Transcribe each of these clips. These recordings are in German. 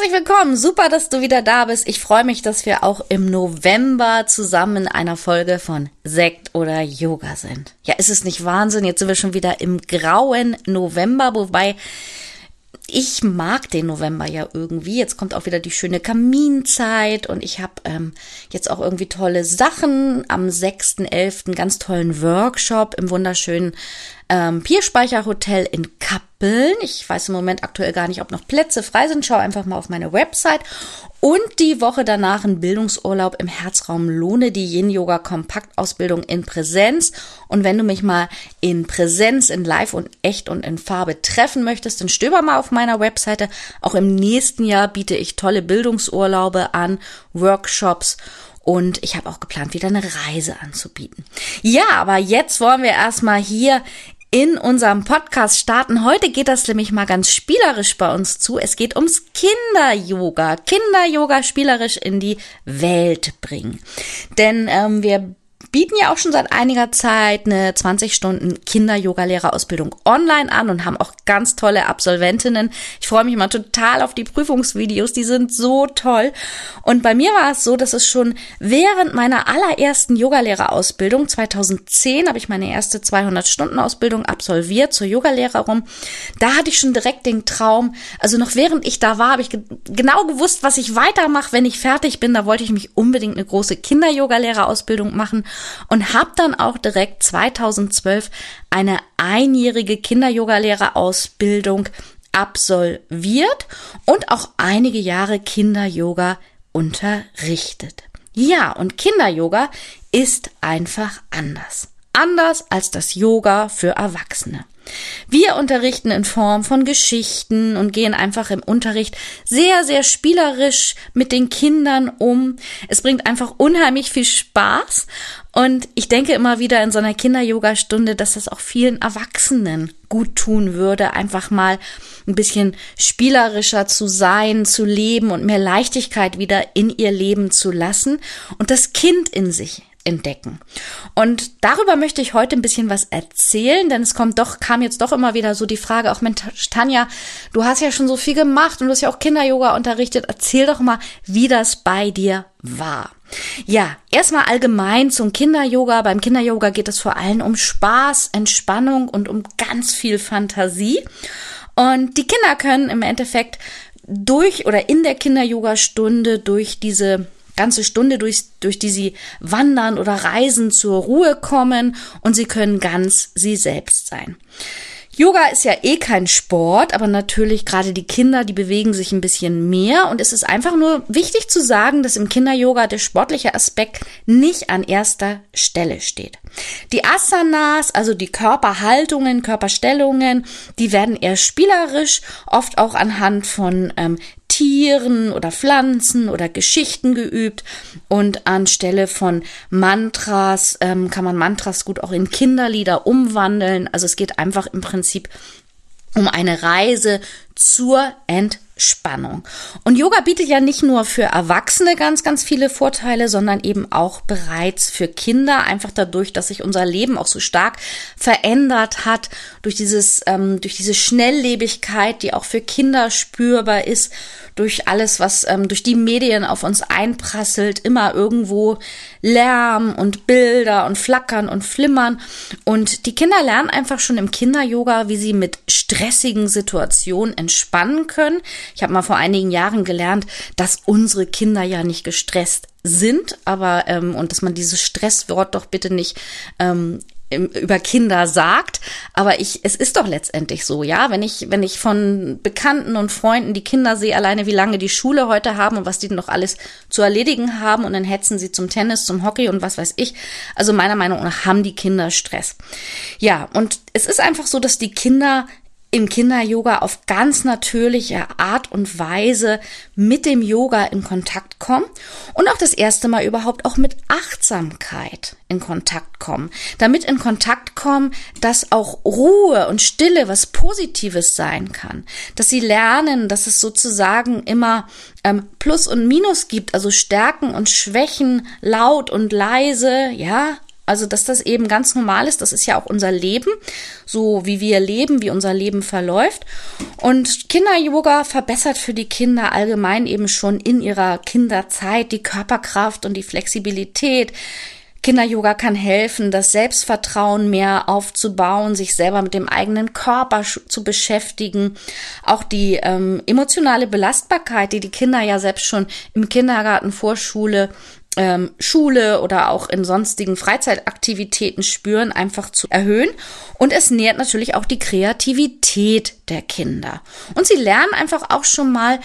Herzlich willkommen, super, dass du wieder da bist. Ich freue mich, dass wir auch im November zusammen in einer Folge von Sekt oder Yoga sind. Ja, ist es nicht Wahnsinn? Jetzt sind wir schon wieder im grauen November, wobei ich mag den November ja irgendwie. Jetzt kommt auch wieder die schöne Kaminzeit und ich habe ähm, jetzt auch irgendwie tolle Sachen. Am 6.11. ganz tollen Workshop im wunderschönen ähm, Pierspeicher in Kappeln. Ich weiß im Moment aktuell gar nicht, ob noch Plätze frei sind. Schau einfach mal auf meine Website. Und die Woche danach ein Bildungsurlaub im Herzraum Lohne, die Yin-Yoga Kompaktausbildung in Präsenz. Und wenn du mich mal in Präsenz, in Live und echt und in Farbe treffen möchtest, dann stöber mal auf meiner Webseite. Auch im nächsten Jahr biete ich tolle Bildungsurlaube an, Workshops und ich habe auch geplant, wieder eine Reise anzubieten. Ja, aber jetzt wollen wir erstmal hier in unserem Podcast starten. Heute geht das nämlich mal ganz spielerisch bei uns zu. Es geht ums Kinder-Yoga. Kinder-Yoga spielerisch in die Welt bringen. Denn ähm, wir bieten ja auch schon seit einiger Zeit eine 20 Stunden Kinder-Yoga-Lehrerausbildung online an und haben auch ganz tolle Absolventinnen. Ich freue mich immer total auf die Prüfungsvideos, die sind so toll. Und bei mir war es so, dass es schon während meiner allerersten Yogalehrerausbildung 2010 habe ich meine erste 200 Stunden Ausbildung absolviert zur Yogalehrerin. Da hatte ich schon direkt den Traum, also noch während ich da war, habe ich ge genau gewusst, was ich weitermache, wenn ich fertig bin. Da wollte ich mich unbedingt eine große Kinder-Yoga-Lehrerausbildung machen und habe dann auch direkt 2012 eine einjährige Kinder-Yoga-Lehrerausbildung absolviert und auch einige Jahre Kinder-Yoga unterrichtet. Ja, und Kinder-Yoga ist einfach anders. Anders als das Yoga für Erwachsene. Wir unterrichten in Form von Geschichten und gehen einfach im Unterricht sehr, sehr spielerisch mit den Kindern um. Es bringt einfach unheimlich viel Spaß. Und ich denke immer wieder in so einer Kinder-Yoga-Stunde, dass das auch vielen Erwachsenen gut tun würde, einfach mal ein bisschen spielerischer zu sein, zu leben und mehr Leichtigkeit wieder in ihr Leben zu lassen und das Kind in sich entdecken. Und darüber möchte ich heute ein bisschen was erzählen, denn es kommt doch, kam jetzt doch immer wieder so die Frage, auch Mensch, Tanja, du hast ja schon so viel gemacht und du hast ja auch Kinder-Yoga unterrichtet. Erzähl doch mal, wie das bei dir war. Ja, erstmal allgemein zum Kinder-Yoga. Beim Kinder-Yoga geht es vor allem um Spaß, Entspannung und um ganz viel Fantasie. Und die Kinder können im Endeffekt durch oder in der Kinder-Yoga-Stunde durch diese ganze Stunde, durch, durch die sie wandern oder reisen, zur Ruhe kommen und sie können ganz sie selbst sein. Yoga ist ja eh kein Sport, aber natürlich gerade die Kinder, die bewegen sich ein bisschen mehr und es ist einfach nur wichtig zu sagen, dass im Kinder-Yoga der sportliche Aspekt nicht an erster Stelle steht. Die Asanas, also die Körperhaltungen, Körperstellungen, die werden eher spielerisch, oft auch anhand von ähm, Tieren oder Pflanzen oder Geschichten geübt und anstelle von Mantras ähm, kann man Mantras gut auch in Kinderlieder umwandeln. Also es geht einfach im Prinzip um eine Reise zur Entspannung. Und Yoga bietet ja nicht nur für Erwachsene ganz, ganz viele Vorteile, sondern eben auch bereits für Kinder, einfach dadurch, dass sich unser Leben auch so stark verändert hat, durch dieses, ähm, durch diese Schnelllebigkeit, die auch für Kinder spürbar ist, durch alles, was ähm, durch die Medien auf uns einprasselt, immer irgendwo Lärm und Bilder und Flackern und Flimmern. Und die Kinder lernen einfach schon im Kinder-Yoga, wie sie mit stressigen Situationen entspannen können. Ich habe mal vor einigen Jahren gelernt, dass unsere Kinder ja nicht gestresst sind, aber ähm, und dass man dieses Stresswort doch bitte nicht ähm, über Kinder sagt, aber ich, es ist doch letztendlich so, ja, wenn ich, wenn ich von Bekannten und Freunden die Kinder sehe, alleine wie lange die Schule heute haben und was die noch alles zu erledigen haben und dann hetzen sie zum Tennis, zum Hockey und was weiß ich. Also meiner Meinung nach haben die Kinder Stress. Ja, und es ist einfach so, dass die Kinder im Kinder-Yoga auf ganz natürliche Art und Weise mit dem Yoga in Kontakt kommen und auch das erste Mal überhaupt auch mit Achtsamkeit in Kontakt kommen. Damit in Kontakt kommen, dass auch Ruhe und Stille was Positives sein kann. Dass sie lernen, dass es sozusagen immer ähm, Plus und Minus gibt, also Stärken und Schwächen, laut und leise, ja, also, dass das eben ganz normal ist, das ist ja auch unser Leben, so wie wir leben, wie unser Leben verläuft. Und Kinder-Yoga verbessert für die Kinder allgemein eben schon in ihrer Kinderzeit die Körperkraft und die Flexibilität. Kinder-Yoga kann helfen, das Selbstvertrauen mehr aufzubauen, sich selber mit dem eigenen Körper zu beschäftigen. Auch die ähm, emotionale Belastbarkeit, die die Kinder ja selbst schon im Kindergarten, Vorschule ähm, Schule oder auch in sonstigen Freizeitaktivitäten spüren, einfach zu erhöhen. Und es nährt natürlich auch die Kreativität der Kinder. Und sie lernen einfach auch schon mal,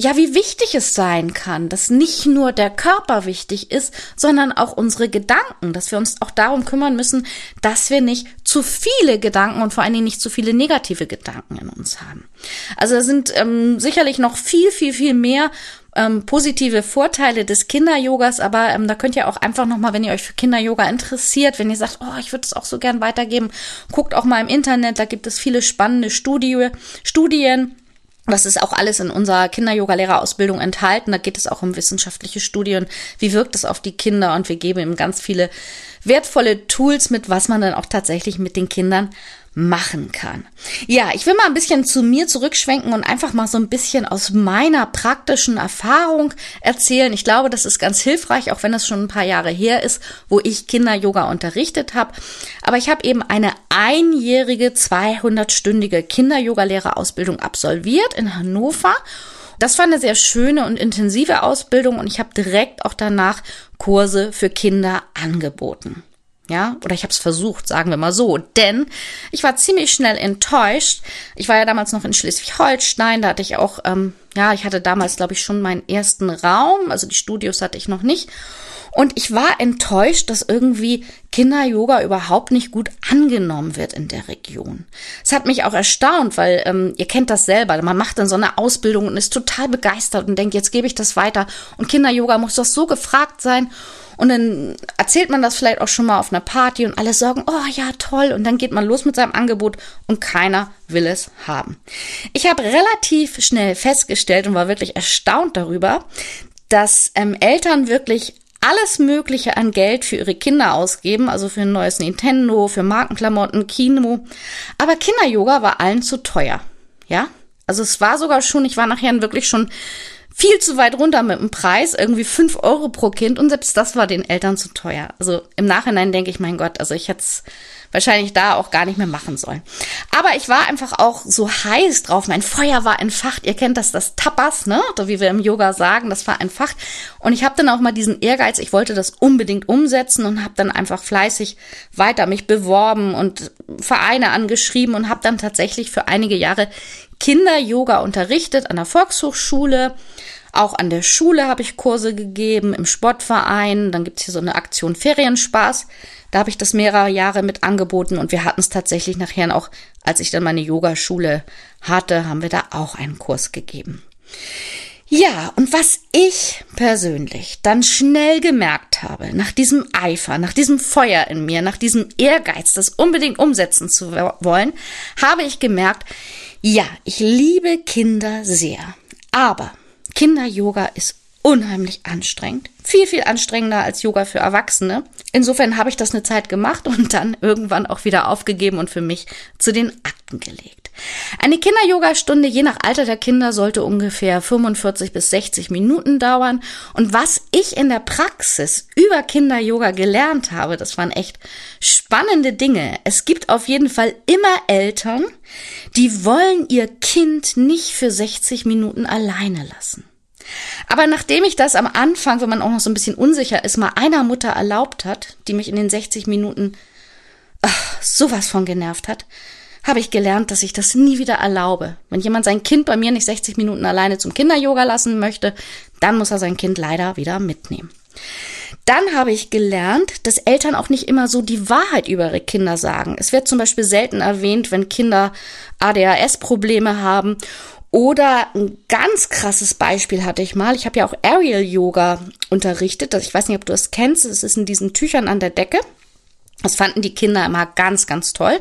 ja, wie wichtig es sein kann, dass nicht nur der Körper wichtig ist, sondern auch unsere Gedanken, dass wir uns auch darum kümmern müssen, dass wir nicht zu viele Gedanken und vor allen Dingen nicht zu viele negative Gedanken in uns haben. Also da sind ähm, sicherlich noch viel, viel, viel mehr ähm, positive Vorteile des Kinder-Yogas, aber ähm, da könnt ihr auch einfach nochmal, wenn ihr euch für Kinder-Yoga interessiert, wenn ihr sagt, oh, ich würde es auch so gern weitergeben, guckt auch mal im Internet, da gibt es viele spannende Studie, Studien. Das ist auch alles in unserer Kinder-Yoga-Lehrerausbildung enthalten. Da geht es auch um wissenschaftliche Studien. Wie wirkt es auf die Kinder? Und wir geben ihm ganz viele wertvolle Tools mit, was man dann auch tatsächlich mit den Kindern machen kann. Ja, ich will mal ein bisschen zu mir zurückschwenken und einfach mal so ein bisschen aus meiner praktischen Erfahrung erzählen. Ich glaube, das ist ganz hilfreich, auch wenn es schon ein paar Jahre her ist, wo ich Kinder-Yoga unterrichtet habe. Aber ich habe eben eine einjährige, 200-stündige Kinder-Yoga-Lehrerausbildung absolviert in Hannover. Das war eine sehr schöne und intensive Ausbildung und ich habe direkt auch danach Kurse für Kinder angeboten. Ja, oder ich habe es versucht, sagen wir mal so. Denn ich war ziemlich schnell enttäuscht. Ich war ja damals noch in Schleswig-Holstein, da hatte ich auch, ähm, ja, ich hatte damals, glaube ich, schon meinen ersten Raum, also die Studios hatte ich noch nicht. Und ich war enttäuscht, dass irgendwie Kinder-Yoga überhaupt nicht gut angenommen wird in der Region. Es hat mich auch erstaunt, weil ähm, ihr kennt das selber. Man macht dann so eine Ausbildung und ist total begeistert und denkt, jetzt gebe ich das weiter. Und Kinder-Yoga muss doch so gefragt sein. Und dann erzählt man das vielleicht auch schon mal auf einer Party und alle sagen, oh ja, toll. Und dann geht man los mit seinem Angebot und keiner will es haben. Ich habe relativ schnell festgestellt und war wirklich erstaunt darüber, dass ähm, Eltern wirklich alles Mögliche an Geld für ihre Kinder ausgeben, also für ein neues Nintendo, für Markenklamotten, Kino. Aber Kinder-Yoga war allen zu teuer. Ja? Also es war sogar schon, ich war nachher wirklich schon viel zu weit runter mit dem Preis, irgendwie fünf Euro pro Kind und selbst das war den Eltern zu teuer. Also im Nachhinein denke ich, mein Gott, also ich hätte es wahrscheinlich da auch gar nicht mehr machen sollen. Aber ich war einfach auch so heiß drauf. Mein Feuer war entfacht. Ihr kennt das, das Tapas, ne? Oder wie wir im Yoga sagen, das war entfacht. Und ich habe dann auch mal diesen Ehrgeiz, ich wollte das unbedingt umsetzen und habe dann einfach fleißig weiter mich beworben und Vereine angeschrieben und habe dann tatsächlich für einige Jahre Kinder-Yoga unterrichtet an der Volkshochschule. Auch an der Schule habe ich Kurse gegeben, im Sportverein. Dann gibt's hier so eine Aktion Ferienspaß. Da habe ich das mehrere Jahre mit angeboten und wir hatten es tatsächlich nachher auch, als ich dann meine Yogaschule hatte, haben wir da auch einen Kurs gegeben. Ja, und was ich persönlich dann schnell gemerkt habe, nach diesem Eifer, nach diesem Feuer in mir, nach diesem Ehrgeiz, das unbedingt umsetzen zu wollen, habe ich gemerkt, ja, ich liebe Kinder sehr. Aber Kinder-Yoga ist unheimlich anstrengend. Viel, viel anstrengender als Yoga für Erwachsene. Insofern habe ich das eine Zeit gemacht und dann irgendwann auch wieder aufgegeben und für mich zu den Akten gelegt. Eine Kinder-Yoga-Stunde je nach Alter der Kinder sollte ungefähr 45 bis 60 Minuten dauern. Und was ich in der Praxis über Kinder-Yoga gelernt habe, das waren echt spannende Dinge. Es gibt auf jeden Fall immer Eltern, die wollen ihr Kind nicht für 60 Minuten alleine lassen. Aber nachdem ich das am Anfang, wenn man auch noch so ein bisschen unsicher ist, mal einer Mutter erlaubt hat, die mich in den 60 Minuten ach, sowas von genervt hat, habe ich gelernt, dass ich das nie wieder erlaube. Wenn jemand sein Kind bei mir nicht 60 Minuten alleine zum Kinder-Yoga lassen möchte, dann muss er sein Kind leider wieder mitnehmen. Dann habe ich gelernt, dass Eltern auch nicht immer so die Wahrheit über ihre Kinder sagen. Es wird zum Beispiel selten erwähnt, wenn Kinder ADHS-Probleme haben. Oder ein ganz krasses Beispiel hatte ich mal. Ich habe ja auch Aerial Yoga unterrichtet. Ich weiß nicht, ob du es kennst. Es ist in diesen Tüchern an der Decke. Das fanden die Kinder immer ganz, ganz toll.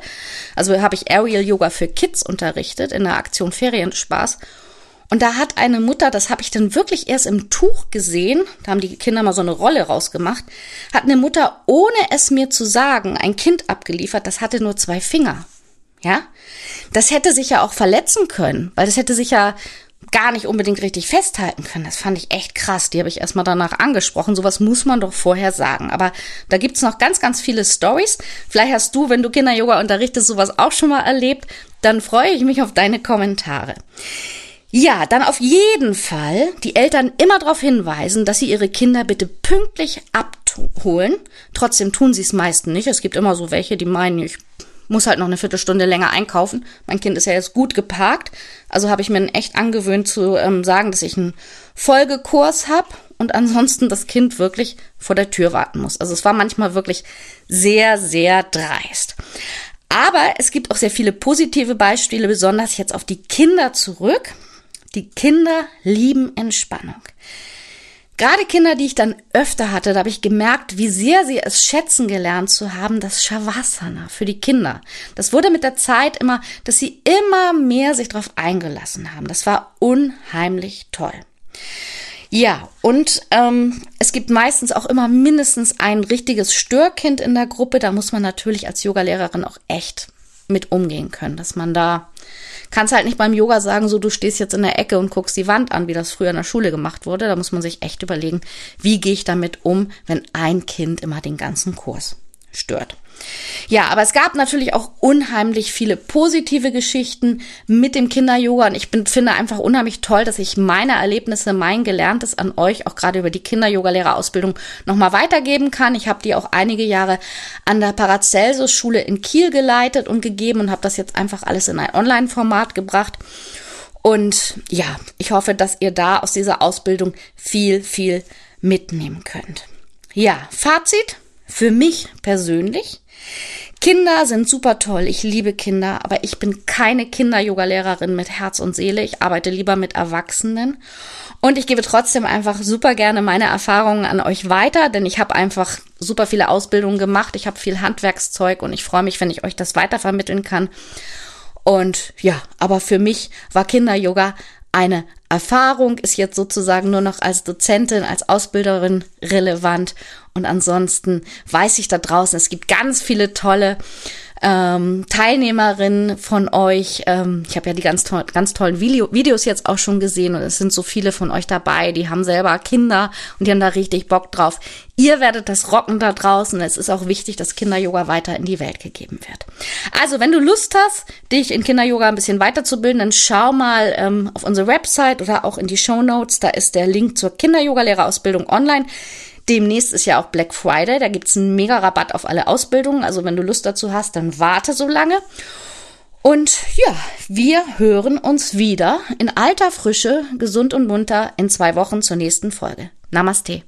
Also habe ich Aerial Yoga für Kids unterrichtet in der Aktion Ferienspaß. Und da hat eine Mutter, das habe ich dann wirklich erst im Tuch gesehen, da haben die Kinder mal so eine Rolle rausgemacht, hat eine Mutter, ohne es mir zu sagen, ein Kind abgeliefert, das hatte nur zwei Finger. Ja? Das hätte sich ja auch verletzen können, weil das hätte sich ja gar nicht unbedingt richtig festhalten können. Das fand ich echt krass. Die habe ich erstmal danach angesprochen. Sowas muss man doch vorher sagen. Aber da gibt's noch ganz, ganz viele Stories. Vielleicht hast du, wenn du Kinder-Yoga unterrichtest, sowas auch schon mal erlebt. Dann freue ich mich auf deine Kommentare. Ja, dann auf jeden Fall die Eltern immer darauf hinweisen, dass sie ihre Kinder bitte pünktlich abholen. Trotzdem tun sie es meistens nicht. Es gibt immer so welche, die meinen, ich muss halt noch eine Viertelstunde länger einkaufen. Mein Kind ist ja jetzt gut geparkt. Also habe ich mir echt angewöhnt zu ähm, sagen, dass ich einen Folgekurs habe und ansonsten das Kind wirklich vor der Tür warten muss. Also es war manchmal wirklich sehr, sehr dreist. Aber es gibt auch sehr viele positive Beispiele, besonders jetzt auf die Kinder zurück. Die Kinder lieben Entspannung. Gerade Kinder, die ich dann öfter hatte, da habe ich gemerkt, wie sehr sie es schätzen gelernt zu haben, das Shavasana für die Kinder. Das wurde mit der Zeit immer, dass sie immer mehr sich darauf eingelassen haben. Das war unheimlich toll. Ja, und ähm, es gibt meistens auch immer mindestens ein richtiges Störkind in der Gruppe. Da muss man natürlich als Yogalehrerin auch echt mit umgehen können, dass man da kannst halt nicht beim Yoga sagen, so du stehst jetzt in der Ecke und guckst die Wand an, wie das früher in der Schule gemacht wurde. Da muss man sich echt überlegen, wie gehe ich damit um, wenn ein Kind immer den ganzen Kurs stört. Ja, aber es gab natürlich auch unheimlich viele positive Geschichten mit dem Kinder-Yoga und ich bin, finde einfach unheimlich toll, dass ich meine Erlebnisse, mein Gelerntes an euch, auch gerade über die Kinder-Yoga-Lehrerausbildung, nochmal weitergeben kann. Ich habe die auch einige Jahre an der Paracelsus-Schule in Kiel geleitet und gegeben und habe das jetzt einfach alles in ein Online-Format gebracht. Und ja, ich hoffe, dass ihr da aus dieser Ausbildung viel, viel mitnehmen könnt. Ja, Fazit für mich persönlich. Kinder sind super toll. Ich liebe Kinder, aber ich bin keine Kinder-Yoga-Lehrerin mit Herz und Seele. Ich arbeite lieber mit Erwachsenen. Und ich gebe trotzdem einfach super gerne meine Erfahrungen an euch weiter, denn ich habe einfach super viele Ausbildungen gemacht. Ich habe viel Handwerkszeug und ich freue mich, wenn ich euch das weitervermitteln kann. Und ja, aber für mich war Kinder-Yoga eine Erfahrung, ist jetzt sozusagen nur noch als Dozentin, als Ausbilderin relevant. Und ansonsten weiß ich da draußen, es gibt ganz viele tolle ähm, Teilnehmerinnen von euch. Ähm, ich habe ja die ganz, to ganz tollen Video Videos jetzt auch schon gesehen und es sind so viele von euch dabei, die haben selber Kinder und die haben da richtig Bock drauf. Ihr werdet das rocken da draußen. Es ist auch wichtig, dass Kinder-Yoga weiter in die Welt gegeben wird. Also, wenn du Lust hast, dich in Kinder-Yoga ein bisschen weiterzubilden, dann schau mal ähm, auf unsere Website oder auch in die Show Notes. Da ist der Link zur Kinder-Yoga-Lehrerausbildung online. Demnächst ist ja auch Black Friday, da gibt's einen mega Rabatt auf alle Ausbildungen. Also wenn du Lust dazu hast, dann warte so lange. Und ja, wir hören uns wieder in alter Frische, gesund und munter in zwei Wochen zur nächsten Folge. Namaste.